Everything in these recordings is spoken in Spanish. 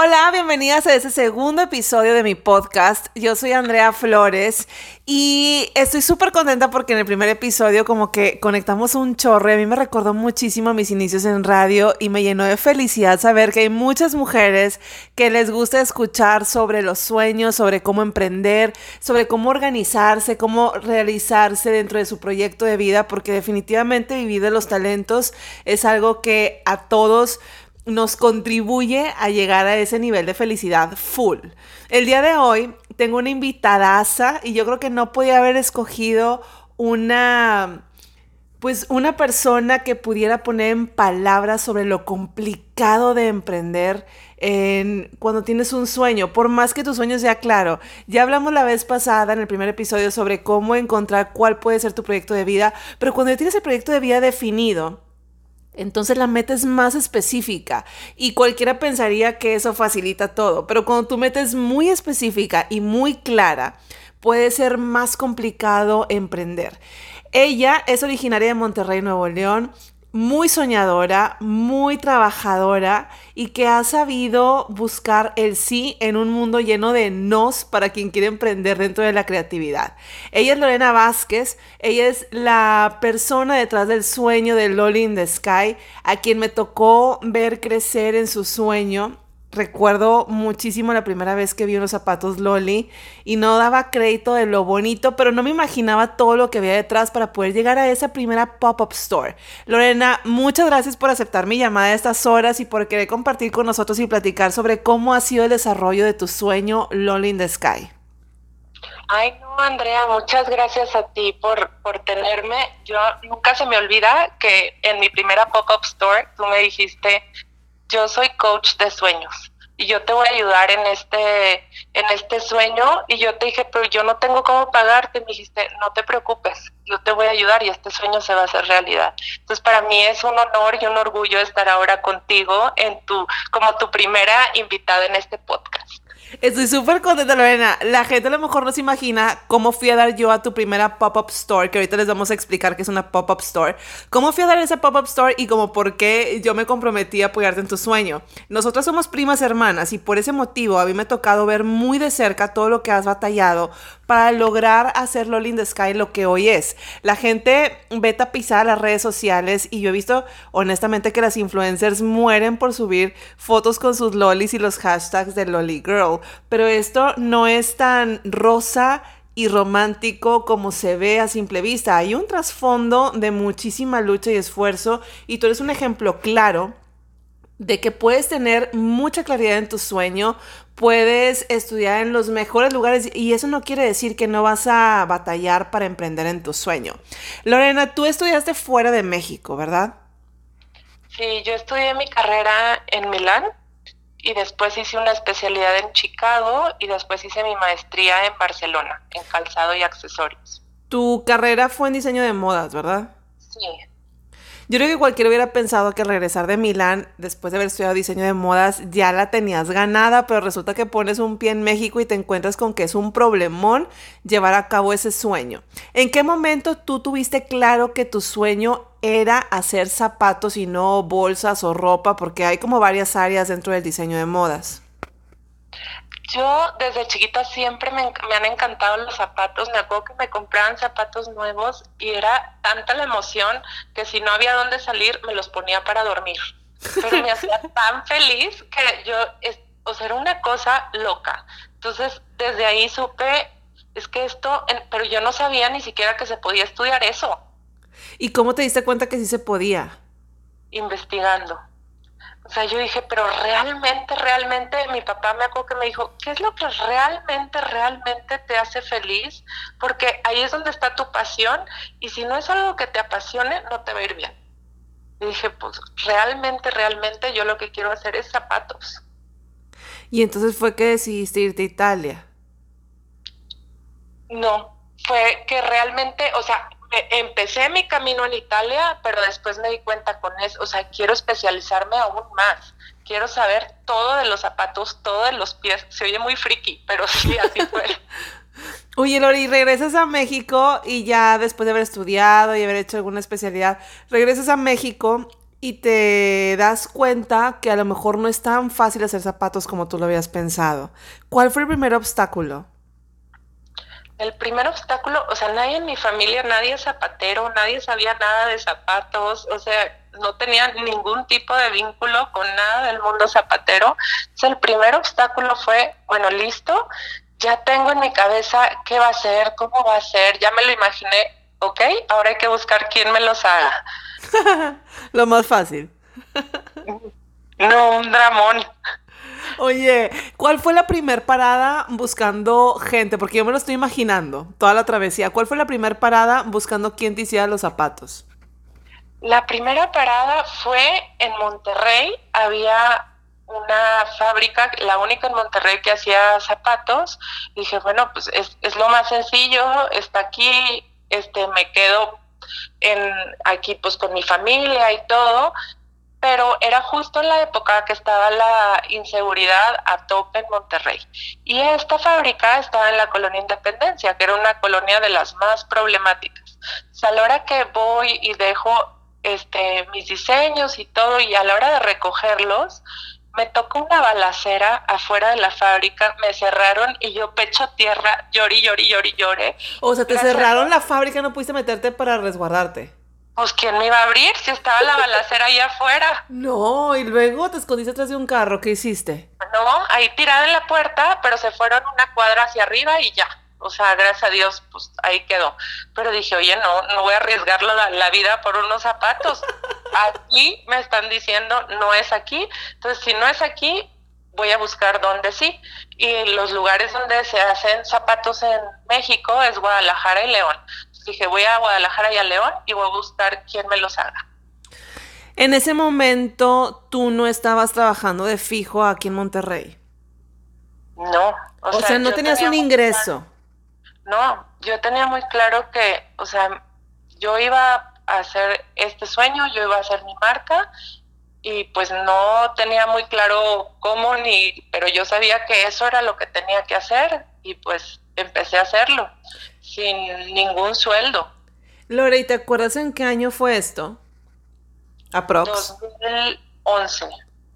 Hola, bienvenidas a este segundo episodio de mi podcast. Yo soy Andrea Flores y estoy súper contenta porque en el primer episodio como que conectamos un chorro y a mí me recordó muchísimo mis inicios en radio y me llenó de felicidad saber que hay muchas mujeres que les gusta escuchar sobre los sueños, sobre cómo emprender, sobre cómo organizarse, cómo realizarse dentro de su proyecto de vida, porque definitivamente vivir de los talentos es algo que a todos nos contribuye a llegar a ese nivel de felicidad full. El día de hoy tengo una invitadaza y yo creo que no podía haber escogido una pues una persona que pudiera poner en palabras sobre lo complicado de emprender en, cuando tienes un sueño, por más que tu sueño sea claro. Ya hablamos la vez pasada en el primer episodio sobre cómo encontrar cuál puede ser tu proyecto de vida, pero cuando tienes el proyecto de vida definido, entonces la meta es más específica y cualquiera pensaría que eso facilita todo, pero cuando tu meta es muy específica y muy clara, puede ser más complicado emprender. Ella es originaria de Monterrey, Nuevo León, muy soñadora, muy trabajadora y que ha sabido buscar el sí en un mundo lleno de nos para quien quiere emprender dentro de la creatividad. Ella es Lorena Vázquez, ella es la persona detrás del sueño de Loli in the Sky, a quien me tocó ver crecer en su sueño Recuerdo muchísimo la primera vez que vi unos zapatos Loli y no daba crédito de lo bonito, pero no me imaginaba todo lo que había detrás para poder llegar a esa primera pop-up store. Lorena, muchas gracias por aceptar mi llamada a estas horas y por querer compartir con nosotros y platicar sobre cómo ha sido el desarrollo de tu sueño Loli in the Sky. Ay, no, Andrea, muchas gracias a ti por, por tenerme. Yo nunca se me olvida que en mi primera pop-up store tú me dijiste yo soy coach de sueños y yo te voy a ayudar en este, en este sueño. Y yo te dije, pero yo no tengo cómo pagarte. Me dijiste, no te preocupes, yo te voy a ayudar y este sueño se va a hacer realidad. Entonces, para mí es un honor y un orgullo estar ahora contigo en tu, como tu primera invitada en este podcast. Estoy súper contenta, Lorena. La gente a lo mejor no se imagina cómo fui a dar yo a tu primera pop-up store, que ahorita les vamos a explicar que es una pop-up store. ¿Cómo fui a dar esa pop-up store y como por qué yo me comprometí a apoyarte en tu sueño? Nosotras somos primas hermanas y por ese motivo a mí me ha tocado ver muy de cerca todo lo que has batallado para lograr hacer Loli in the Sky lo que hoy es. La gente ve tapizar las redes sociales y yo he visto honestamente que las influencers mueren por subir fotos con sus lolis y los hashtags de Loli Girl, pero esto no es tan rosa y romántico como se ve a simple vista. Hay un trasfondo de muchísima lucha y esfuerzo y tú eres un ejemplo claro de que puedes tener mucha claridad en tu sueño, puedes estudiar en los mejores lugares y eso no quiere decir que no vas a batallar para emprender en tu sueño. Lorena, tú estudiaste fuera de México, ¿verdad? Sí, yo estudié mi carrera en Milán y después hice una especialidad en Chicago y después hice mi maestría en Barcelona, en calzado y accesorios. Tu carrera fue en diseño de modas, ¿verdad? Sí. Yo creo que cualquiera hubiera pensado que al regresar de Milán, después de haber estudiado diseño de modas, ya la tenías ganada, pero resulta que pones un pie en México y te encuentras con que es un problemón llevar a cabo ese sueño. ¿En qué momento tú tuviste claro que tu sueño era hacer zapatos y no bolsas o ropa? Porque hay como varias áreas dentro del diseño de modas. Yo desde chiquita siempre me, han encantado los zapatos. Me acuerdo que me compraban zapatos nuevos y era tanta la emoción que si no había dónde salir me los ponía para dormir. Pero me hacía tan feliz que yo, o sea, era una cosa loca. Entonces desde ahí supe, es que esto, pero yo no sabía ni siquiera que se podía estudiar eso. ¿Y cómo te diste cuenta que sí se podía? Investigando. O sea, yo dije, pero realmente, realmente, mi papá me acuerdo que me dijo, ¿qué es lo que realmente, realmente te hace feliz? Porque ahí es donde está tu pasión y si no es algo que te apasione, no te va a ir bien. Y dije, pues realmente, realmente yo lo que quiero hacer es zapatos. Y entonces fue que decidiste irte a Italia. No, fue que realmente, o sea, empecé mi camino en Italia, pero después me di cuenta con eso, o sea, quiero especializarme aún más, quiero saber todo de los zapatos, todo de los pies, se oye muy friki, pero sí, así fue. Oye, Lori, regresas a México y ya después de haber estudiado y haber hecho alguna especialidad, regresas a México y te das cuenta que a lo mejor no es tan fácil hacer zapatos como tú lo habías pensado. ¿Cuál fue el primer obstáculo? El primer obstáculo, o sea, nadie en mi familia, nadie es zapatero, nadie sabía nada de zapatos, o sea, no tenía ningún tipo de vínculo con nada del mundo zapatero. Sea, el primer obstáculo fue, bueno, listo, ya tengo en mi cabeza qué va a ser, cómo va a ser, ya me lo imaginé, ok, ahora hay que buscar quién me los haga. lo más fácil. no, un dramón. Oye, ¿cuál fue la primer parada buscando gente? Porque yo me lo estoy imaginando, toda la travesía. ¿Cuál fue la primera parada buscando quién te hiciera los zapatos? La primera parada fue en Monterrey. Había una fábrica, la única en Monterrey que hacía zapatos. dije, bueno, pues es, es lo más sencillo, está aquí, este, me quedo en, aquí pues con mi familia y todo, pero era justo en la época que estaba la inseguridad a tope en Monterrey. Y esta fábrica estaba en la colonia Independencia, que era una colonia de las más problemáticas. a la hora que voy y dejo este, mis diseños y todo, y a la hora de recogerlos, me tocó una balacera afuera de la fábrica, me cerraron y yo pecho tierra, llorí, llorí, llorí, lloré. O sea, te cerraron la fábrica, no pudiste meterte para resguardarte. Pues quién me iba a abrir si estaba la balacera ahí afuera. No, y luego te escondiste atrás de un carro, ¿qué hiciste? No, ahí tirada en la puerta, pero se fueron una cuadra hacia arriba y ya o sea, gracias a Dios, pues ahí quedó. Pero dije, oye, no, no voy a arriesgar la, la, vida por unos zapatos. Aquí me están diciendo, no es aquí. Entonces, si no es aquí, voy a buscar dónde sí. Y los lugares donde se hacen zapatos en México es Guadalajara y León. Dije, voy a Guadalajara y a León y voy a buscar quién me los haga. En ese momento, tú no estabas trabajando de fijo aquí en Monterrey. No. O, sea, no tenías un ingreso. No, yo tenía muy claro que, o sea, yo iba a hacer este sueño, yo iba a hacer mi marca y pues no tenía muy claro cómo ni, pero yo sabía que eso era lo que tenía que hacer y pues empecé a hacerlo sin ningún sueldo. Lore, ¿y te acuerdas en qué año fue esto? Aprox. 2011.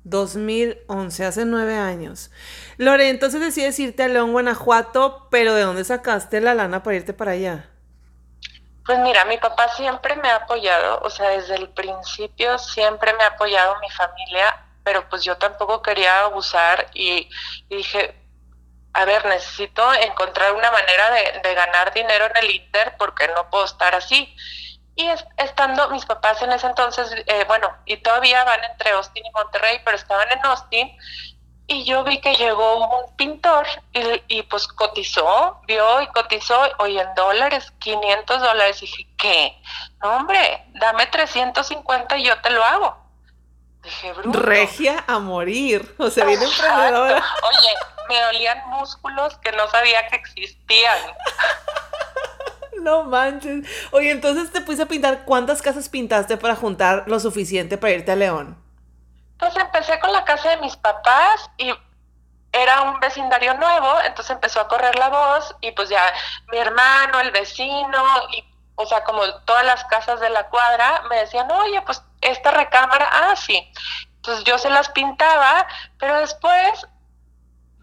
2011, hace nueve años. Lore, entonces decides irte a León, Guanajuato, pero ¿de dónde sacaste la lana para irte para allá? Pues mira, mi papá siempre me ha apoyado, o sea, desde el principio siempre me ha apoyado mi familia, pero pues yo tampoco quería abusar y, dije, a ver, necesito encontrar una manera de, de ganar dinero en el Inter porque no puedo estar así. Y estando mis papás en ese entonces, eh, bueno, y todavía van entre Austin y Monterrey, pero estaban en Austin, y yo vi que llegó un pintor y, pues cotizó, vio y cotizó, oye, en dólares, 500 dólares. Y dije, ¿qué? No, hombre, dame 350 y yo te lo hago. Dije, bruto. Regia a morir. O sea, viene emprendedora. Oye, me dolían músculos que no sabía que existían. No manches. Oye, entonces te puse a pintar. ¿Cuántas casas pintaste para juntar lo suficiente para irte a León? Entonces empecé con la casa de mis papás y era un vecindario nuevo, entonces empezó a correr la voz y pues ya mi hermano, el vecino y o sea, como todas las casas de la cuadra me decían, oye, pues esta recámara, ah, sí. Entonces yo se las pintaba, pero después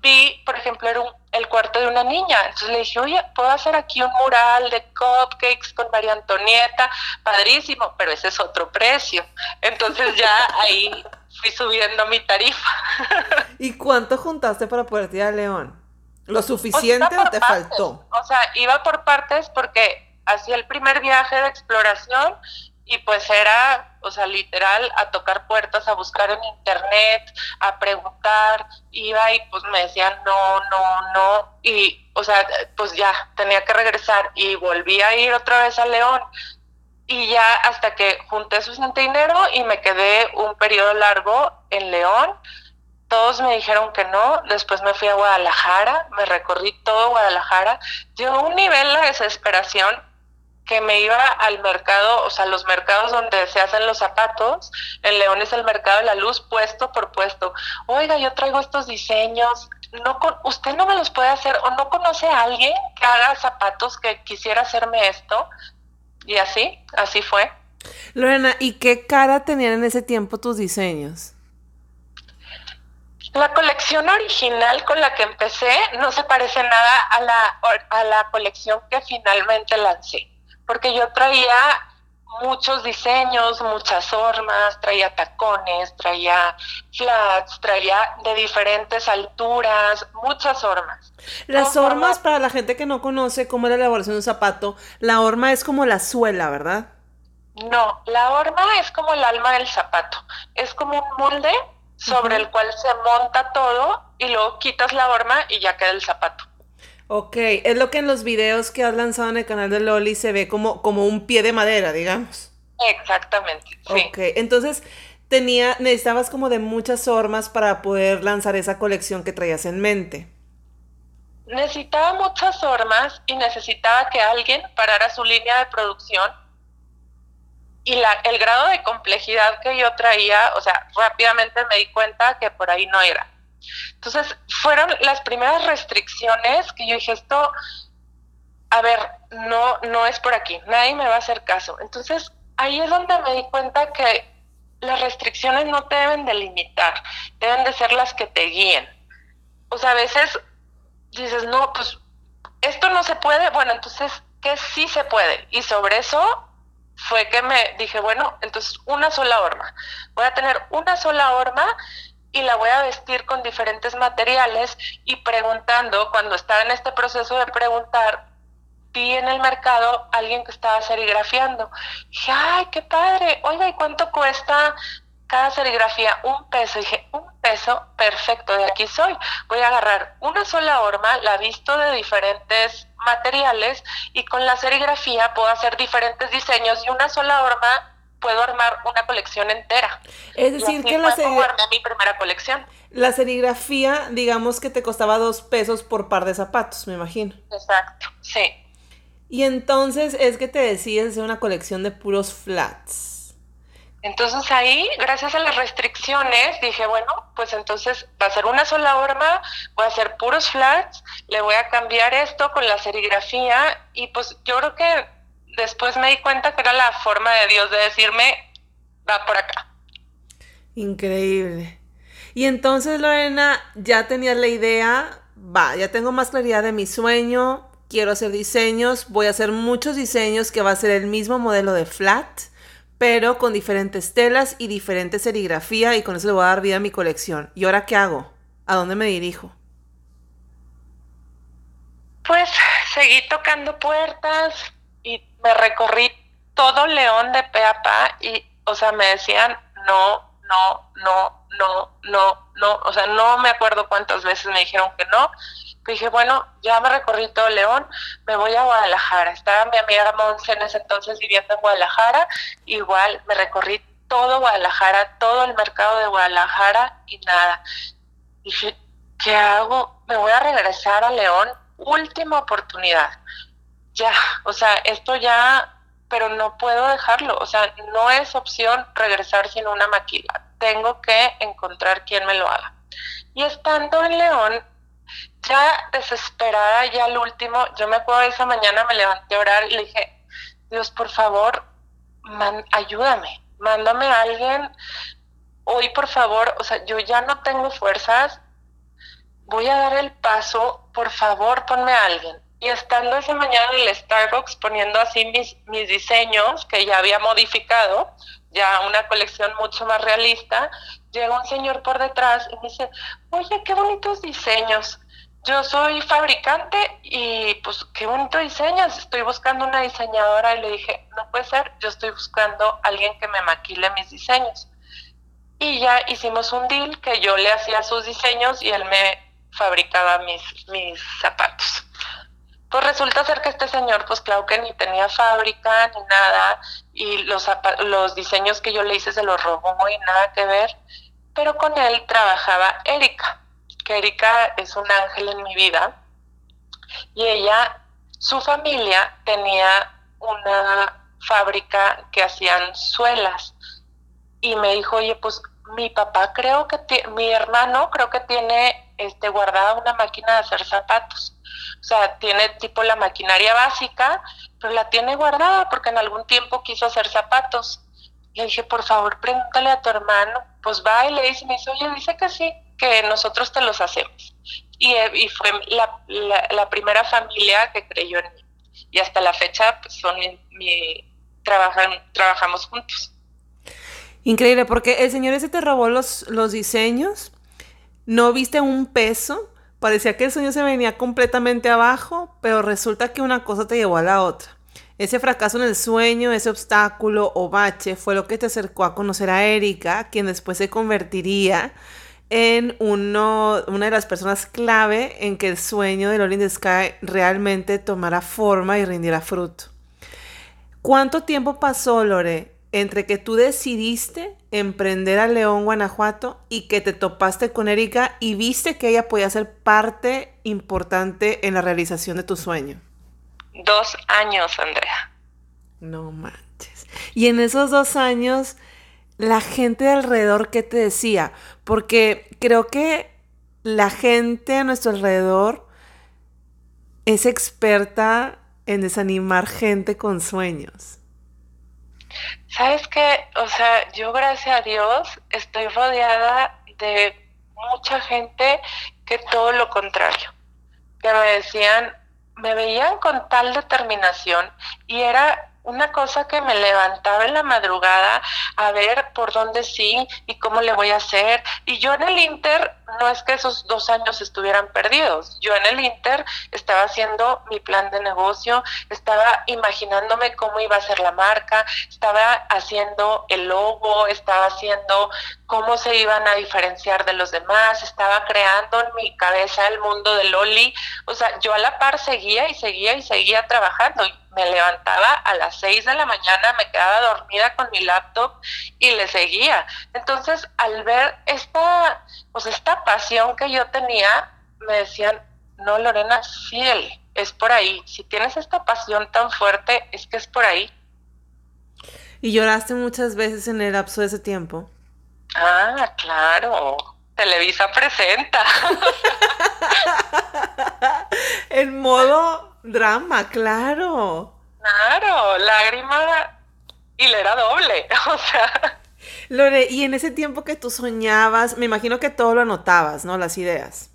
vi, por ejemplo, era el cuarto de una niña. Entonces le dije, oye, puedo hacer aquí un mural de cupcakes con María Antonieta, padrísimo, pero ese es otro precio. Entonces ya ahí fui subiendo mi tarifa. ¿Y cuánto juntaste para poder ir a León? ¿Lo suficiente o te faltó? O sea, iba por partes porque hacía el primer viaje de exploración y pues era, o sea, literal, a tocar puertas, a buscar en internet, a preguntar, iba y pues me decían no, no, no, y, o sea, pues ya tenía que regresar y volví a ir otra vez a León. Y ya hasta que junté suficiente dinero y me quedé un periodo largo en León, todos me dijeron que no, después me fui a Guadalajara, me recorrí todo Guadalajara, llegó un nivel de desesperación que me iba al mercado, o sea, los mercados donde se hacen los zapatos, en León es el mercado de la luz puesto por puesto. Oiga, yo traigo estos diseños, no usted no me los puede hacer o no conoce a alguien que haga zapatos que quisiera hacerme esto. Y así, así fue. Lorena, ¿y qué cara tenían en ese tiempo tus diseños? La colección original con la que empecé no se parece nada a la, a la colección que finalmente lancé, porque yo traía muchos diseños, muchas formas, traía tacones, traía flats, traía de diferentes alturas, muchas formas. Las hormas, para la gente que no conoce cómo es la elaboración de un zapato, la horma es como la suela, ¿verdad? No, la horma es como el alma del zapato. Es como un molde sobre el cual se monta todo y luego quitas la horma y ya queda el zapato. Ok, es lo que en los videos que has lanzado en el canal de Loli se ve como, como un pie de madera, digamos. Exactamente. Sí. Ok, entonces tenía, necesitabas como de muchas hormas para poder lanzar esa colección que traías en mente. Necesitaba muchas hormas y necesitaba que alguien parara su línea de producción y la, el grado de complejidad que yo traía, o sea, rápidamente me di cuenta que por ahí no era. Entonces, fueron las primeras restricciones que yo dije, esto, a ver, no, no es por aquí, nadie me va a hacer caso. Entonces, ahí es donde me di cuenta que las restricciones no te deben de limitar, deben de ser las que te guíen. O sea, a veces dices, no, pues esto no se puede, bueno, entonces, ¿qué sí se puede? Y sobre eso fue que me dije, bueno, entonces una sola horma. Voy a tener una sola horma y la voy a vestir con diferentes materiales y preguntando, cuando estaba en este proceso de preguntar, vi en el mercado alguien que estaba serigrafiando. Dije, ay, qué padre, oiga, ¿y cuánto cuesta cada serigrafía? Un peso. dije, un peso, perfecto, de aquí soy. Voy a agarrar una sola horma, la visto de diferentes materiales y con la serigrafía puedo hacer diferentes diseños y una sola horma puedo armar una colección entera. Es decir, que la serigrafía... mi primera colección. La serigrafía, digamos que te costaba dos pesos por par de zapatos, me imagino. Exacto, sí. Y entonces es que te decides hacer una colección de puros flats. Entonces ahí, gracias a las restricciones, dije, bueno, pues entonces va a ser una sola horma, voy a hacer puros flats, le voy a cambiar esto con la serigrafía y pues yo creo que después me di cuenta que era la forma de Dios de decirme, va por acá. Increíble. Y entonces, Lorena, ya tenías la idea, va, ya tengo más claridad de mi sueño, quiero hacer diseños, voy a hacer muchos diseños que va a ser el mismo modelo de flat pero con diferentes telas y diferente serigrafía y con eso le voy a dar vida a mi colección. ¿Y ahora qué hago? ¿A dónde me dirijo? Pues seguí tocando puertas recorrí todo León de pe a pa y, o sea, me decían no, no, no, no, no, no, o sea, no me acuerdo cuántas veces me dijeron que no dije, bueno, ya me recorrí todo León, me voy a Guadalajara. Estaba mi amiga Monse en ese entonces viviendo en Guadalajara, igual me recorrí todo Guadalajara, todo el mercado de Guadalajara y nada. Dije, ¿qué hago? Me voy a regresar a León, última oportunidad. Ya, o sea, esto ya, pero no puedo dejarlo, o sea, no es opción regresar sin una maquila. Tengo que encontrar quien me lo haga. Y estando en León, ya desesperada, ya al último, yo me acuerdo esa mañana me levanté a orar y le dije, Dios, por favor, ayúdame, mándame a alguien, hoy por favor, o sea, yo ya no tengo fuerzas, voy a dar el paso, por favor, ponme a alguien. Y estando esa mañana en el Starbucks poniendo así mis, mis diseños que ya había modificado, ya una colección mucho más realista, llega un señor por detrás y me dice, oye, qué bonitos diseños yo soy fabricante y pues qué bonito diseño, estoy buscando una diseñadora y le dije, no puede ser, yo estoy buscando alguien que me maquile mis diseños. Y ya hicimos un deal que yo le hacía sus diseños y él me fabricaba mis, mis zapatos. Pues resulta ser que este señor, pues claro que ni tenía fábrica ni nada, y los, los diseños que yo le hice se los robó y nada que ver, pero con él trabajaba Erika Erika es un ángel en mi vida y ella, su familia tenía una fábrica que hacían suelas y me dijo, oye, pues mi papá creo que, mi hermano creo que tiene este, guardada una máquina de hacer zapatos. O sea, tiene tipo la maquinaria básica pero la tiene guardada porque en algún tiempo quiso hacer zapatos. Le dije, por favor, pregúntale a tu hermano. Pues va y le dice, me dice, oye, dice que sí, que nosotros te los hacemos. Y, y fue la, la, primera familia que creyó en mí. Y hasta la fecha pues, son mi, trabajan, trabajamos juntos. Increíble, porque el señor ese te robó los, los diseños, no viste un peso, parecía que el sueño se venía completamente abajo, pero resulta que una cosa te llevó a la otra. Ese fracaso en el sueño, ese obstáculo o bache fue lo que te acercó a conocer a Erika, quien después se convertiría en uno, una de las personas clave en que el sueño de Lolly the Sky realmente tomara forma y rindiera fruto. ¿Cuánto tiempo pasó, Lore, entre que tú decidiste emprender a León, Guanajuato, y que te topaste con Erika y viste que ella podía ser parte importante en la realización de tu sueño? Dos años, Andrea. No manches. Y en esos dos años, la gente de alrededor, ¿qué te decía? Porque creo que la gente a nuestro alrededor es experta en desanimar gente con sueños. Sabes que, o sea, yo gracias a Dios estoy rodeada de mucha gente que todo lo contrario, que me decían, me veían con tal determinación y era una cosa que me levantaba en la madrugada a ver por dónde sí y cómo le voy a hacer. Y yo en el Inter, no es que esos dos años estuvieran perdidos, yo en el Inter estaba haciendo mi plan de negocio, estaba imaginándome cómo iba a ser la marca, estaba haciendo el logo, estaba haciendo cómo se iban a diferenciar de los demás, estaba creando en mi cabeza el mundo de Loli. O sea, yo a la par seguía y seguía y seguía trabajando me levantaba a las 6 de la mañana, me quedaba dormida con mi laptop y le seguía. Entonces, al ver esta, pues esta pasión que yo tenía, me decían, no, Lorena, fiel, es por ahí. Si tienes esta pasión tan fuerte, es que es por ahí. ¿Y lloraste muchas veces en el lapso de ese tiempo? Ah, claro. Televisa presenta. en modo drama, claro. Claro, lágrima y le era doble, o sea. Lore, y en ese tiempo que tú soñabas, me imagino que todo lo anotabas, ¿no? Las ideas.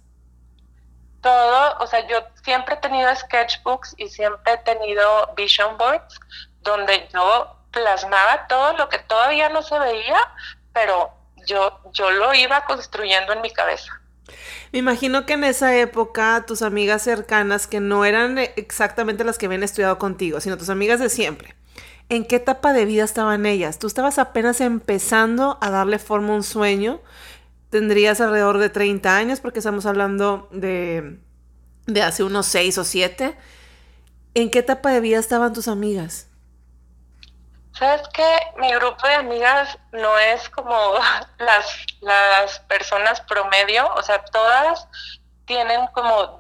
Todo, o sea, yo siempre he tenido sketchbooks y siempre he tenido vision boards donde yo plasmaba todo lo que todavía no se veía, pero yo, yo lo iba construyendo en mi cabeza. Me imagino que en esa época tus amigas cercanas, que no eran exactamente las que habían estudiado contigo, sino tus amigas de siempre, ¿en qué etapa de vida estaban ellas? Tú estabas apenas empezando a darle forma a un sueño. Tendrías alrededor de 30 años, porque estamos hablando de, de hace unos 6 o 7. ¿En qué etapa de vida estaban tus amigas? Sabes que mi grupo de amigas no es como las, las personas promedio, o sea, todas tienen como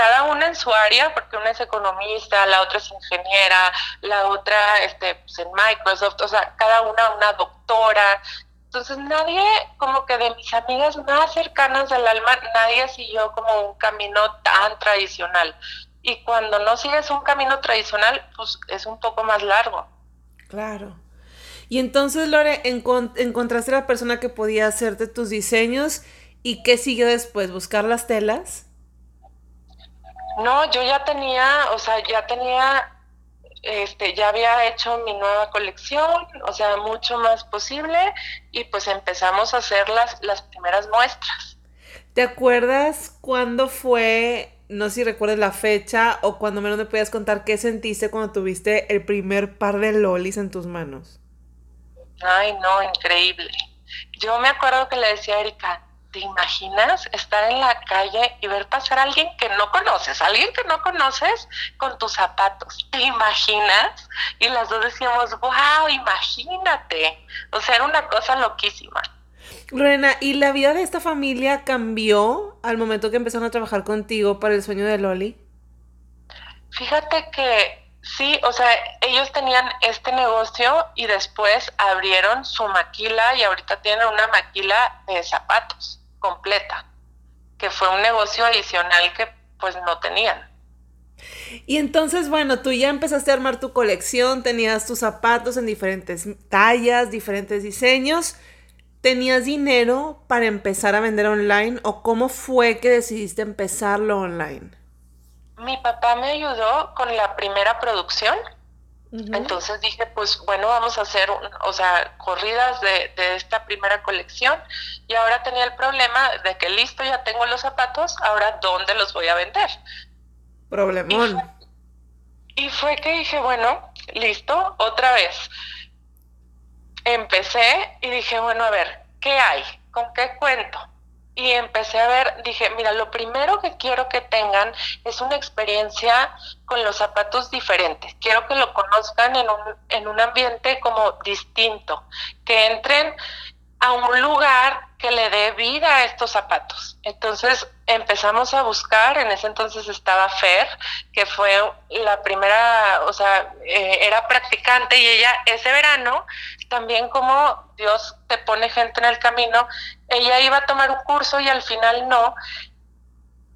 cada una en su área, porque una es economista, la otra es ingeniera, la otra este, pues en Microsoft, o sea, cada una una doctora. Entonces nadie, como que de mis amigas más cercanas del alma, nadie siguió como un camino tan tradicional. Y cuando no sigues un camino tradicional, pues es un poco más largo. Claro. Y entonces, Lore, encontraste a la persona que podía hacerte tus diseños y qué siguió después, buscar las telas. No, yo ya tenía, o sea, ya tenía, este, ya había hecho mi nueva colección, o sea, mucho más posible, y pues empezamos a hacer las, las primeras muestras. ¿Te acuerdas cuándo fue no sé si recuerdas la fecha o cuando menos me puedas contar qué sentiste cuando tuviste el primer par de lolis en tus manos. Ay, no, increíble. Yo me acuerdo que le decía a Erika, ¿te imaginas estar en la calle y ver pasar a alguien que no conoces, alguien que no conoces con tus zapatos? ¿Te imaginas? Y las dos decíamos, wow, imagínate. O sea, era una cosa loquísima. Lorena, ¿y la vida de esta familia cambió al momento que empezaron a trabajar contigo para el sueño de Loli? Fíjate que sí, o sea, ellos tenían este negocio y después abrieron su maquila y ahorita tienen una maquila de zapatos completa, que fue un negocio adicional que pues no tenían. Y entonces, bueno, tú ya empezaste a armar tu colección, tenías tus zapatos en diferentes tallas, diferentes diseños. ¿Tenías dinero para empezar a vender online o cómo fue que decidiste empezarlo online? Mi papá me ayudó con la primera producción. Entonces dije, pues bueno, vamos a hacer, o sea, corridas de, de, esta primera colección. Y ahora tenía el problema de que listo, ya tengo los zapatos, ahora ¿dónde los voy a vender? Problemón. Y fue, que dije, bueno, listo, otra vez. Empecé y dije, bueno, a ver, ¿qué hay? ¿Con qué cuento? Y empecé a ver, dije, mira, lo primero que quiero que tengan es una experiencia con los zapatos diferentes. Quiero que lo conozcan en un, en un ambiente como distinto, que entren a un lugar que le dé vida a estos zapatos. Entonces empezamos a buscar, en ese entonces estaba Fer, que fue la primera, o sea, eh, era practicante y ella ese verano, también como Dios te pone gente en el camino, ella iba a tomar un curso y al final no.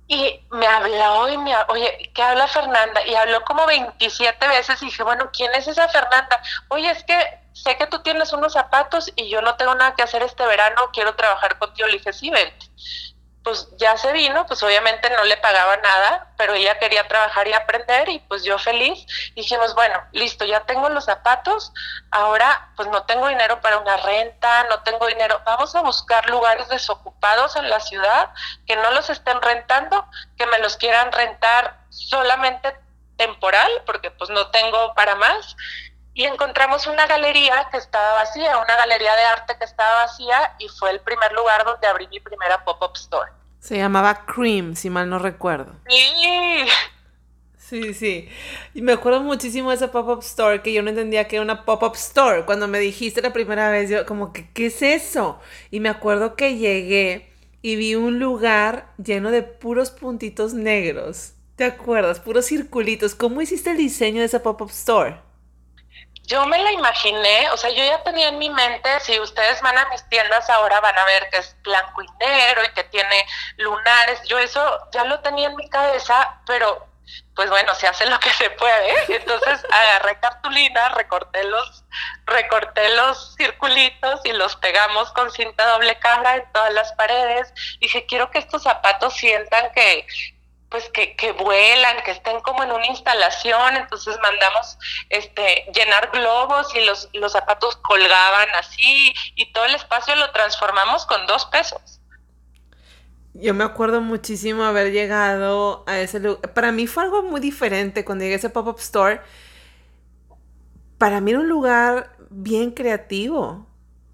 Y me habló y me, oye, ¿qué habla Fernanda? Y habló como 27 veces y dije, bueno, ¿quién es esa Fernanda? Oye, es que sé que tú tienes unos zapatos y yo no tengo nada que hacer este verano, quiero trabajar contigo. Le dije, sí, vente. Pues ya se vino, pues obviamente no le pagaba nada, pero ella quería trabajar y aprender y pues yo feliz. Dijimos, bueno, listo, ya tengo los zapatos, ahora pues no tengo dinero para una renta, no tengo dinero, vamos a buscar lugares desocupados en la ciudad que no los estén rentando, que me los quieran rentar solamente temporal, porque pues no tengo para más y encontramos una galería que estaba vacía, una galería de arte que estaba vacía y fue el primer lugar donde abrí mi primera pop-up store. Se llamaba Cream, si mal no recuerdo. Sí. Sí, sí. Y me acuerdo muchísimo de esa pop-up store que yo no entendía que era una pop-up store. Cuando me dijiste la primera vez, yo como que, ¿qué es eso? Y me acuerdo que llegué y vi un lugar lleno de puros puntitos negros. ¿Te acuerdas? Puros circulitos. ¿Cómo hiciste el diseño de esa pop-up store? Yo me la imaginé, o sea, yo ya tenía en mi mente, si ustedes van a mis tiendas ahora van a ver que es blanco y negro y que tiene lunares, yo eso ya lo tenía en mi cabeza, pero pues bueno, se hace lo que se puede. Entonces agarré cartulina, recorté los, recorté los circulitos y los pegamos con cinta doble cara en todas las paredes. Dije, quiero que estos zapatos sientan que, pues que, que, vuelan, que estén como en una instalación, entonces mandamos este llenar globos y los, los zapatos colgaban así y todo el espacio lo transformamos con dos pesos. Yo me acuerdo muchísimo haber llegado a ese lugar. Para mí fue algo muy diferente cuando llegué a ese pop-up store. Para mí era un lugar bien creativo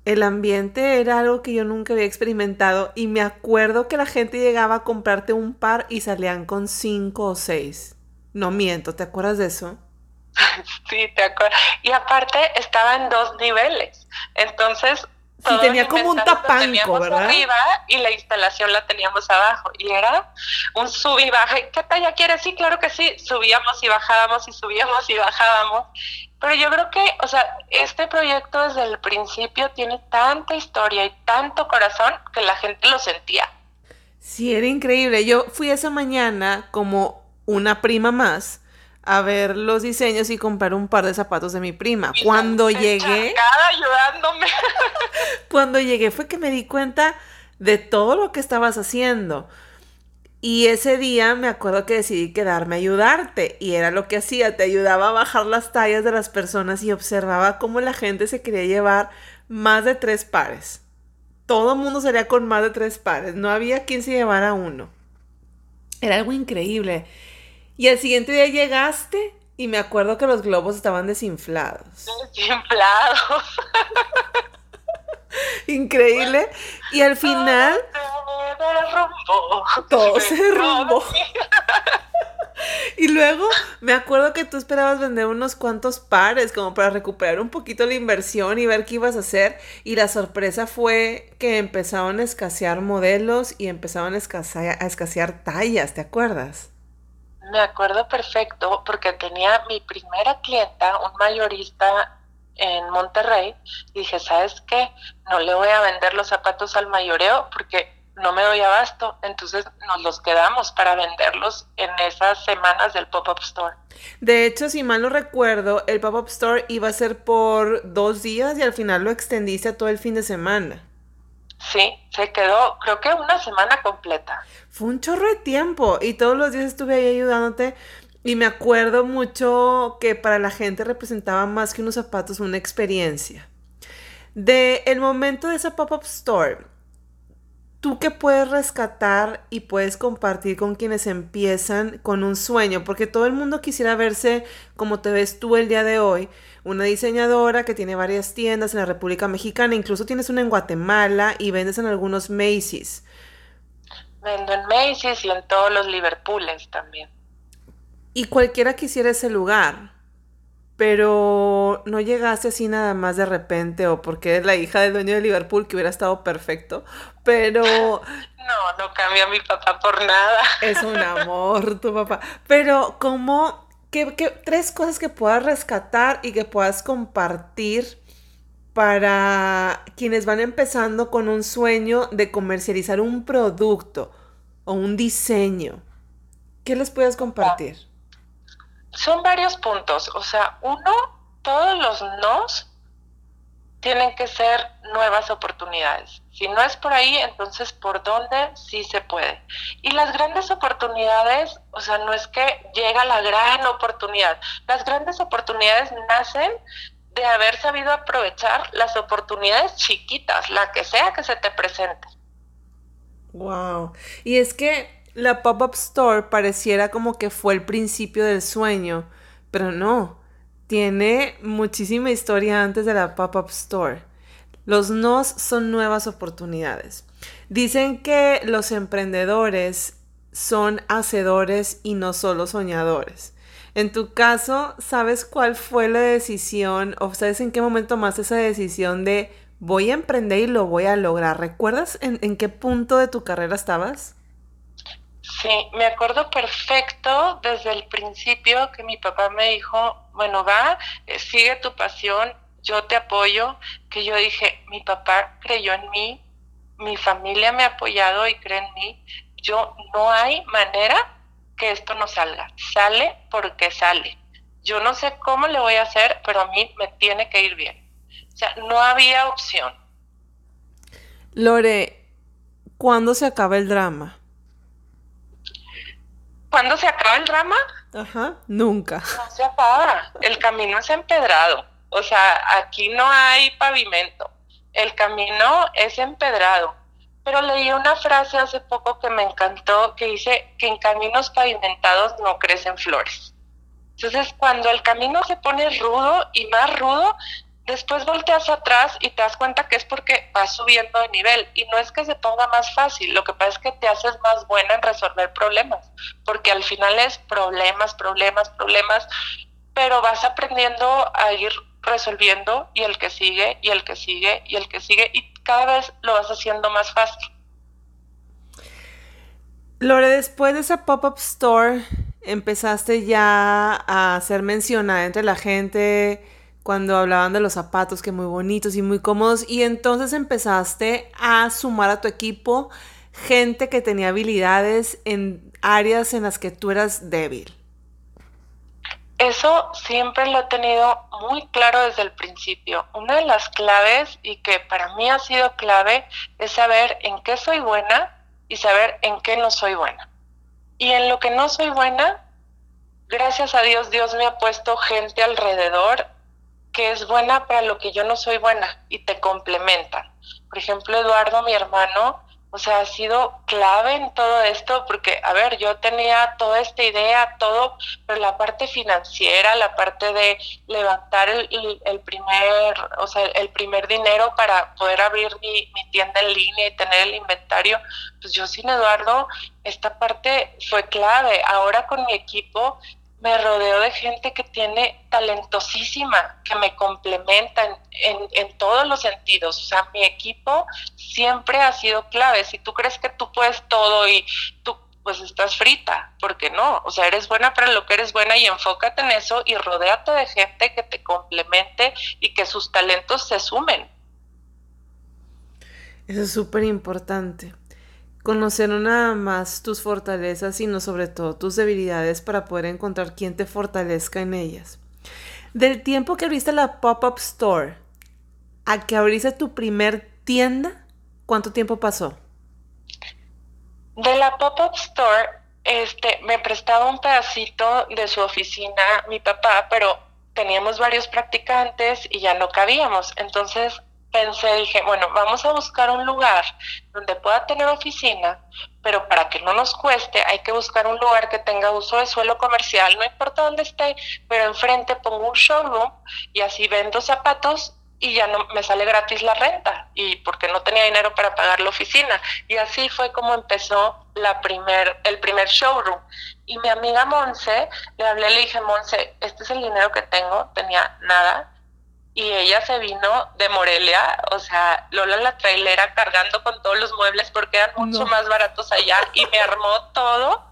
el ambiente era algo que yo nunca había experimentado y me acuerdo que la gente llegaba a comprarte un par y salían con cinco o seis. No miento, ¿te acuerdas de eso? Sí, te acuerdo. Y aparte estaba en dos niveles. Entonces, Sí, tenía como un tapanco, ¿verdad? arriba y la instalación la teníamos abajo. Y era un sub y baja. ¿Qué talla quieres? Sí, claro que sí. Subíamos y bajábamos y subíamos y bajábamos. Pero yo creo que, o sea, este proyecto desde el principio tiene tanta historia y tanto corazón que la gente lo sentía. Sí, era increíble. Yo fui esa mañana como una prima más a ver los diseños y comprar un par de zapatos de mi prima. cuando llegué... ayudándome. cuando llegué fue que me di cuenta de todo lo que estabas haciendo. Y ese día me acuerdo que decidí quedarme a ayudarte y era lo que hacía, te ayudaba a bajar las tallas de las personas y observaba cómo la gente se quería llevar más de tres pares. Todo el mundo salía con más de tres pares, no había quien se llevara uno. Era algo increíble. Y el siguiente día llegaste y me acuerdo que los globos estaban desinflados. Desinflados. Increíble. Y al final todo se derrumbó. Y luego me acuerdo que tú esperabas vender unos cuantos pares como para recuperar un poquito la inversión y ver qué ibas a hacer. Y la sorpresa fue que empezaron a escasear modelos y empezaron a escasear, a escasear tallas, ¿te acuerdas? Me acuerdo perfecto porque tenía mi primera clienta, un mayorista en Monterrey, y dije, ¿sabes qué? No le voy a vender los zapatos al mayoreo porque no me doy abasto, entonces nos los quedamos para venderlos en esas semanas del pop-up store. De hecho, si mal no recuerdo, el pop-up store iba a ser por dos días y al final lo extendiste a todo el fin de semana. Sí, se quedó, creo que una semana completa. Fue un chorro de tiempo y todos los días estuve ahí ayudándote. Y me acuerdo mucho que para la gente representaba más que unos zapatos una experiencia. De el momento de esa pop-up store, ¿tú qué puedes rescatar y puedes compartir con quienes empiezan con un sueño? Porque todo el mundo quisiera verse como te ves tú el día de hoy, una diseñadora que tiene varias tiendas en la República Mexicana, incluso tienes una en Guatemala y vendes en algunos Macy's. Vendo en Macy's y en todos los Liverpools también. Y cualquiera quisiera ese lugar, pero no llegaste así nada más de repente o porque eres la hija del dueño de Liverpool que hubiera estado perfecto, pero... No, no cambia a mi papá por nada. Es un amor tu papá. Pero ¿cómo ¿qué, tres cosas que puedas rescatar y que puedas compartir para quienes van empezando con un sueño de comercializar un producto o un diseño? ¿Qué les puedes compartir? Son varios puntos. O sea, uno, todos los nos tienen que ser nuevas oportunidades. Si no es por ahí, entonces por dónde sí se puede. Y las grandes oportunidades, o sea, no es que llega la gran oportunidad. Las grandes oportunidades nacen de haber sabido aprovechar las oportunidades chiquitas, la que sea que se te presente. Wow. Y es que la pop-up store pareciera como que fue el principio del sueño, pero no tiene muchísima historia antes de la pop-up store. Los nos son nuevas oportunidades. Dicen que los emprendedores son hacedores y no solo soñadores. En tu caso, ¿sabes cuál fue la decisión o sabes en qué momento tomaste esa decisión de voy a emprender y lo voy a lograr? ¿Recuerdas en, en qué punto de tu carrera estabas? Sí, me acuerdo perfecto desde el principio que mi papá me dijo, bueno, va, eh, sigue tu pasión, yo te apoyo, que yo dije, mi papá creyó en mí, mi familia me ha apoyado y cree en mí, yo no hay manera que esto no salga, sale porque sale. Yo no sé cómo le voy a hacer, pero a mí me tiene que ir bien. O sea, no había opción. Lore, ¿cuándo se acaba el drama? ¿Cuándo se acaba el drama? Ajá, nunca. No se acaba. El camino es empedrado. O sea, aquí no hay pavimento. El camino es empedrado. Pero leí una frase hace poco que me encantó que dice que en caminos pavimentados no crecen flores. Entonces, cuando el camino se pone rudo y más rudo, Después volteas atrás y te das cuenta que es porque vas subiendo de nivel y no es que se ponga más fácil, lo que pasa es que te haces más buena en resolver problemas, porque al final es problemas, problemas, problemas, pero vas aprendiendo a ir resolviendo y el que sigue y el que sigue y el que sigue y cada vez lo vas haciendo más fácil. Lore, después de esa pop-up store, empezaste ya a ser mencionada entre la gente cuando hablaban de los zapatos que muy bonitos y muy cómodos y entonces empezaste a sumar a tu equipo gente que tenía habilidades en áreas en las que tú eras débil. Eso siempre lo he tenido muy claro desde el principio. Una de las claves y que para mí ha sido clave es saber en qué soy buena y saber en qué no soy buena. Y en lo que no soy buena, gracias a Dios, Dios me ha puesto gente alrededor es buena para lo que yo no soy buena y te complementan. Por ejemplo, Eduardo, mi hermano, o sea, ha sido clave en todo esto porque, a ver, yo tenía toda esta idea, todo, pero la parte financiera, la parte de levantar el, el primer, o sea, el primer dinero para poder abrir mi, mi, tienda en línea y tener el inventario, pues yo sin Eduardo, esta parte fue clave. Ahora con mi equipo me rodeo de gente que tiene talentosísima, que me complementan en, en, todos los sentidos. O sea, mi equipo siempre ha sido clave. Si tú crees que tú puedes todo y tú pues estás frita, porque no, o sea, eres buena para lo que eres buena y enfócate en eso y rodéate de gente que te complemente y que sus talentos se sumen. Eso es súper importante. Conocer no nada más tus fortalezas, sino sobre todo tus debilidades para poder encontrar quien te fortalezca en ellas. Del tiempo que abriste la pop-up store a que abriste tu primer tienda, ¿cuánto tiempo pasó? De la pop-up store, este, me prestaba un pedacito de su oficina mi papá, pero teníamos varios practicantes y ya no cabíamos. Entonces pensé, dije, bueno, vamos a buscar un lugar donde pueda tener oficina, pero para que no nos cueste, hay que buscar un lugar que tenga uso de suelo comercial, no importa dónde esté, pero enfrente pongo un showroom y así vendo zapatos y ya no me sale gratis la renta y porque no tenía dinero para pagar la oficina y así fue como empezó la primer el primer showroom. Y mi amiga Monse le hablé le dije Monse este es el dinero que tengo tenía nada y ella se vino de Morelia, o sea, Lola la trailera cargando con todos los muebles porque eran mucho más baratos allá y me armó todo.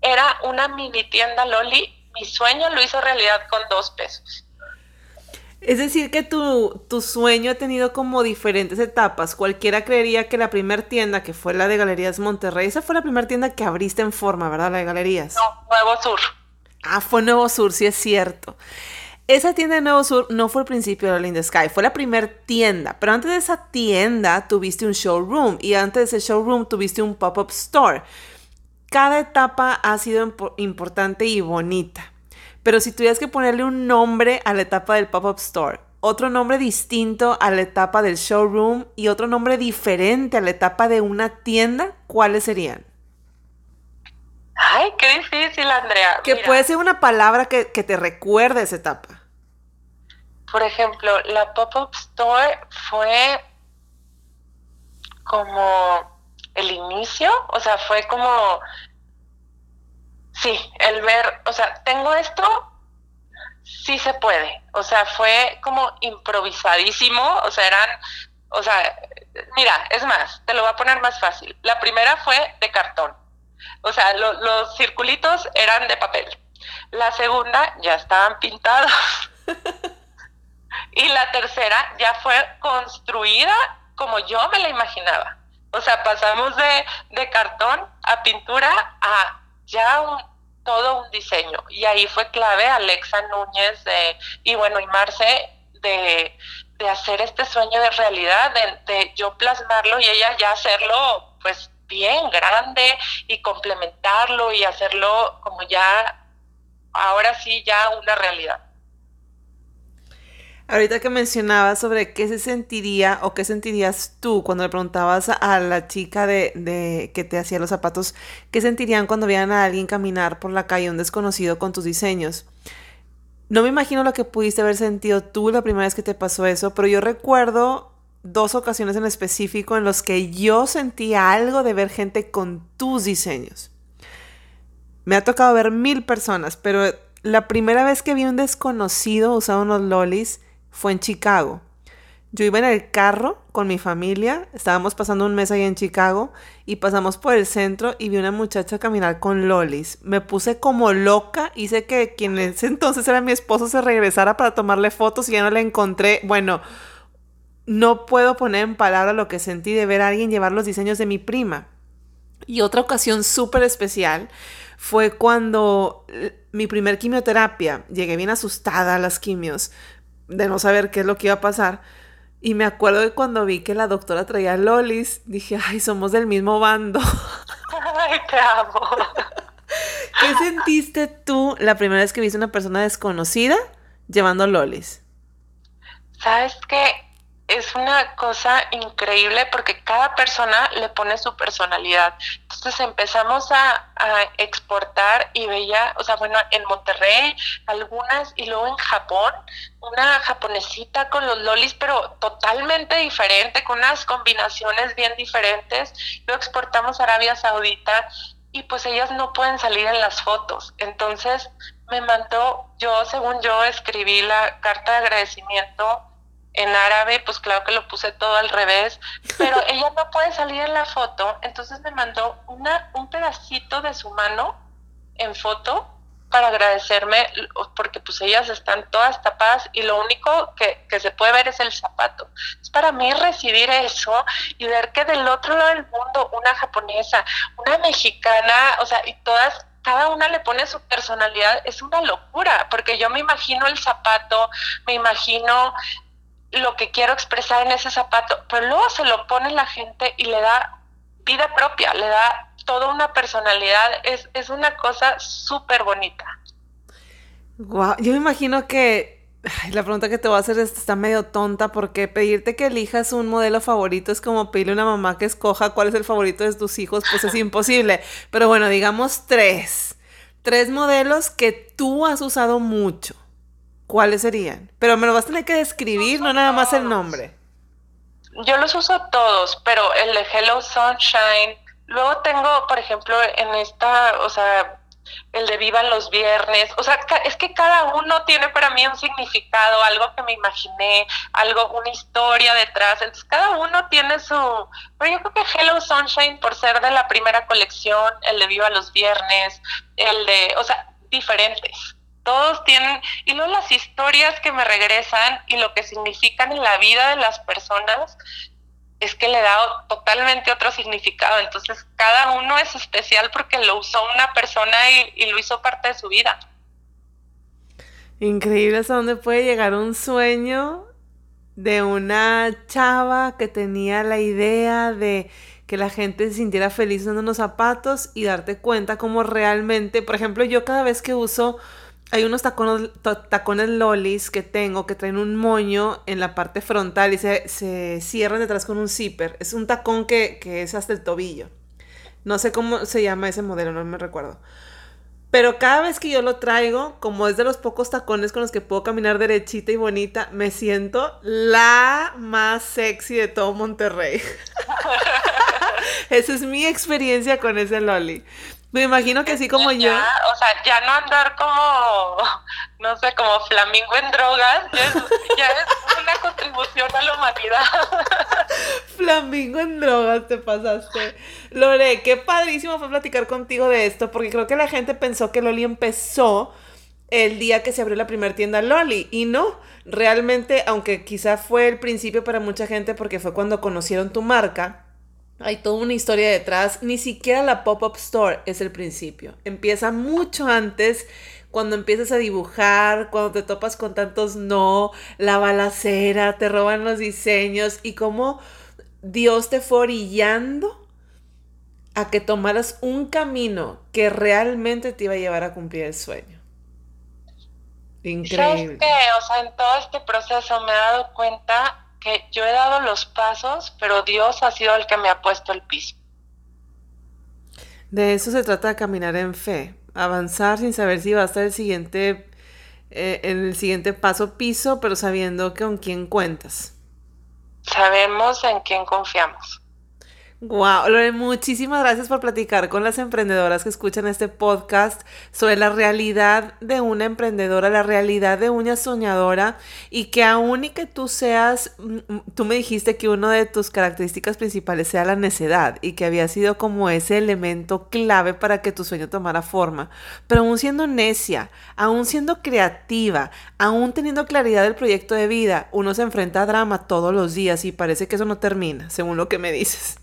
Era una mini tienda Loli, mi sueño lo hizo realidad con dos pesos. Es decir, que tu, tu sueño ha tenido como diferentes etapas. Cualquiera creería que la primera tienda, que fue la de Galerías Monterrey, esa fue la primera tienda que abriste en forma, ¿verdad? La de Galerías. No, Nuevo Sur. Ah, fue Nuevo Sur, sí es cierto. Esa tienda de Nuevo Sur no fue el principio de la Sky, fue la primera tienda, pero antes de esa tienda tuviste un showroom y antes de ese showroom tuviste un pop-up store. Cada etapa ha sido importante y bonita, pero si tuvieras que ponerle un nombre a la etapa del pop-up store, otro nombre distinto a la etapa del showroom y otro nombre diferente a la etapa de una tienda, ¿cuáles serían? Ay, qué difícil, Andrea. Que puede ser una palabra que, que te recuerde esa etapa. Por ejemplo, la pop-up store fue como el inicio, o sea, fue como, sí, el ver, o sea, tengo esto, sí se puede, o sea, fue como improvisadísimo, o sea, eran, o sea, mira, es más, te lo voy a poner más fácil. La primera fue de cartón, o sea, los circulitos eran de papel. La segunda ya estaban pintados. Y la tercera ya fue construida como yo me la imaginaba. O sea, pasamos de, cartón a pintura a ya todo un diseño. Y ahí fue clave Alexa Núñez de, y bueno, y Marce de, hacer este sueño de realidad, de, de yo plasmarlo y ella ya hacerlo pues bien grande y complementarlo y hacerlo como ya, ahora sí, ya una realidad. Ahorita que mencionabas sobre qué se sentiría o qué sentirías tú cuando le preguntabas a la chica de, que te hacía los zapatos, qué sentirían cuando veían a alguien caminar por la calle, un desconocido con tus diseños. No me imagino lo que pudiste haber sentido tú la primera vez que te pasó eso, pero yo recuerdo dos ocasiones en específico en los que yo sentí algo de ver gente con tus diseños. Me ha tocado ver mil personas, pero la primera vez que vi un desconocido usando unos lolis, fue en Chicago. Yo iba en el carro con mi familia, estábamos pasando un mes ahí en Chicago y pasamos por el centro y vi una muchacha caminar con lolis. Me puse como loca, hice que quien en ese entonces era mi esposo se regresara para tomarle fotos y ya no la encontré. Bueno, no puedo poner en palabras lo que sentí de ver a alguien llevar los diseños de mi prima. Y otra ocasión súper especial fue cuando eh, mi primer quimioterapia, llegué bien asustada a las quimios, de no saber qué es lo que iba a pasar. Y me acuerdo de cuando vi que la doctora traía lolis, dije, ay, somos del mismo bando. Ay, te amo. ¿Qué sentiste tú la primera vez que viste una persona desconocida llevando lolis? ¿Sabes qué? Es una cosa increíble porque cada persona le pone su personalidad. Entonces empezamos a, exportar y veía, o sea, bueno, en Monterrey algunas y luego en Japón, una japonesita con los lolis, pero totalmente diferente, con unas combinaciones bien diferentes. Lo exportamos a Arabia Saudita y pues ellas no pueden salir en las fotos. Entonces me mandó, yo según yo escribí la carta de agradecimiento en árabe, pues claro que lo puse todo al revés, pero ella no puede salir en la foto, entonces me mandó una, un pedacito de su mano en foto para agradecerme porque pues ellas están todas tapadas y lo único que, que, se puede ver es el zapato. Es para mí recibir eso y ver que del otro lado del mundo una japonesa, una mexicana, o sea, y todas cada una le pone su personalidad, es una locura, porque yo me imagino el zapato, me imagino lo que quiero expresar en ese zapato, pero luego se lo pone la gente y le da vida propia, le da toda una personalidad, es, es una cosa súper bonita. Wow, yo me imagino que la pregunta que te voy a hacer está medio tonta porque pedirte que elijas un modelo favorito es como pedirle a una mamá que escoja cuál es el favorito de tus hijos, pues es imposible. Pero bueno, digamos tres. Tres modelos que tú has usado mucho. ¿Cuáles serían? Pero me lo vas a tener que describir, no nada más el nombre. Yo los uso todos, pero el de Hello Sunshine. Luego tengo, por ejemplo, en esta, o sea, el de vivan los viernes, o sea, es que cada uno tiene para mí un significado, algo que me imaginé, algo, una historia detrás, entonces cada uno tiene su, pero yo creo que Hello Sunshine por ser de la primera colección, el de viva los viernes, el de, o sea, diferentes. Todos tienen, y luego las historias que me regresan y lo que significan en la vida de las personas, es que le da totalmente otro significado. Entonces, cada uno es especial porque lo usó una persona y, lo hizo parte de su vida. Increíble hasta dónde puede llegar un sueño de una chava que tenía la idea de que la gente se sintiera feliz usando unos zapatos y darte cuenta cómo realmente, por ejemplo, yo cada vez que uso hay unos tacones, tacones lolis que tengo que traen un moño en la parte frontal y se, se cierran detrás con un zipper. Es un tacón que, que, es hasta el tobillo. No sé cómo se llama ese modelo, no me recuerdo. Pero cada vez que yo lo traigo, como es de los pocos tacones con los que puedo caminar derechita y bonita, me siento la más sexy de todo Monterrey. Esa es mi experiencia con ese loli. Me imagino que así como yo. O sea, ya no andar como, no sé, como flamingo en drogas, ya es, una contribución a la humanidad. flamingo en drogas, te pasaste. Lore, qué padrísimo fue platicar contigo de esto, porque creo que la gente pensó que Loli empezó el día que se abrió la primera tienda Loli, y no, realmente, aunque quizá fue el principio para mucha gente porque fue cuando conocieron tu marca hay toda una historia detrás. Ni siquiera la pop-up store es el principio. Empieza mucho antes cuando empiezas a dibujar, cuando te topas con tantos no, la balacera, te roban los diseños y cómo Dios te fue orillando a que tomaras un camino que realmente te iba a llevar a cumplir el sueño. Increíble. ¿Sabes O sea, en todo este proceso me he dado cuenta que yo he dado los pasos, pero Dios ha sido el que me ha puesto el piso. De eso se trata de caminar en fe, avanzar sin saber si va a estar el siguiente, eh, en el siguiente paso piso, pero sabiendo con quién cuentas. Sabemos en quién confiamos. Wow, Lore, muchísimas gracias por platicar con las emprendedoras que escuchan este podcast sobre la realidad de una emprendedora, la realidad de una soñadora y que aún y que tú seas, mm, tú me dijiste que una de tus características principales sea la necedad y que había sido como ese elemento clave para que tu sueño tomara forma, pero aún siendo necia, aún siendo creativa, aún teniendo claridad del proyecto de vida, uno se enfrenta a drama todos los días y parece que eso no termina, según lo que me dices.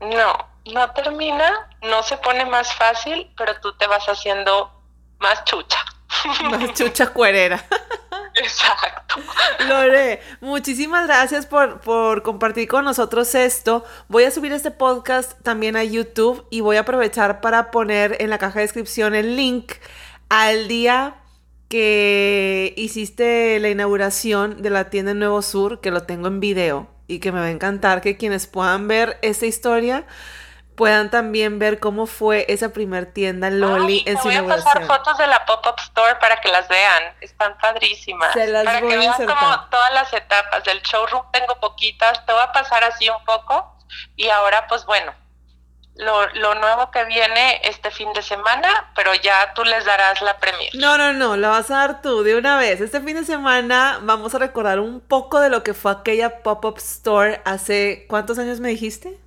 No, no termina, no se pone más fácil, pero tú te vas haciendo más chucha. Más chucha cuerera. Exacto. Lore, muchísimas gracias por, por, compartir con nosotros esto. Voy a subir este podcast también a YouTube y voy a aprovechar para poner en la caja de descripción el link al día que hiciste la inauguración de la tienda Nuevo Sur, que lo tengo en video y que me va a encantar que quienes puedan ver esta historia puedan también ver cómo fue esa primer tienda Loli en su inauguración. Voy a pasar fotos de la pop-up store para que las vean, están padrísimas. Se las para voy que vean como todas las etapas del showroom tengo poquitas, te voy a pasar así un poco y ahora pues bueno, lo, lo, nuevo que viene este fin de semana, pero ya tú les darás la premier. No, no, no, la vas a dar tú de una vez. Este fin de semana vamos a recordar un poco de lo que fue aquella pop-up store hace, ¿cuántos años me dijiste?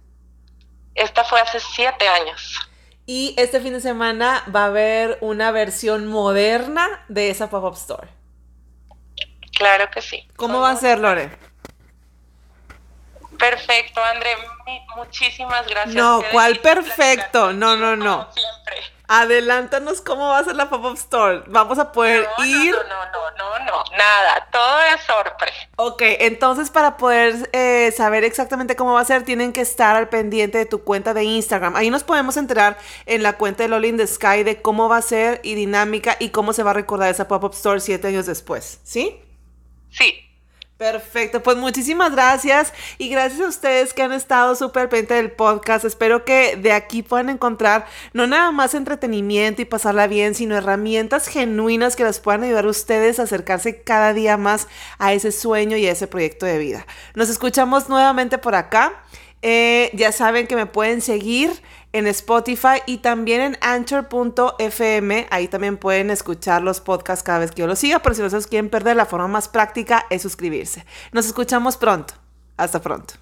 Esta fue hace siete años. Y este fin de semana va a haber una versión moderna de esa pop-up store. Claro que sí. ¿Cómo va a ser, Lore? Perfecto, André. Muchísimas gracias. No, ¿cuál perfecto? No, no, no. siempre. Adelántanos cómo va a ser la pop-up store. Vamos a poder ir. No, no, no, no, no, nada. Todo es sorpresa. Ok, entonces para poder eh, saber exactamente cómo va a ser, tienen que estar al pendiente de tu cuenta de Instagram. Ahí nos podemos enterar en la cuenta de Loli in the Sky de cómo va a ser y dinámica y cómo se va a recordar esa pop-up store siete años después. ¿Sí? Sí. Perfecto, pues muchísimas gracias y gracias a ustedes que han estado súper pendientes del podcast. Espero que de aquí puedan encontrar no nada más entretenimiento y pasarla bien, sino herramientas genuinas que les puedan ayudar a ustedes a acercarse cada día más a ese sueño y a ese proyecto de vida. Nos escuchamos nuevamente por acá. Eh, ya saben que me pueden seguir en Spotify y también en anchor.fm. Ahí también pueden escuchar los podcasts cada vez que yo los siga, pero si no se quieren perder, la forma más práctica es suscribirse. Nos escuchamos pronto. Hasta pronto.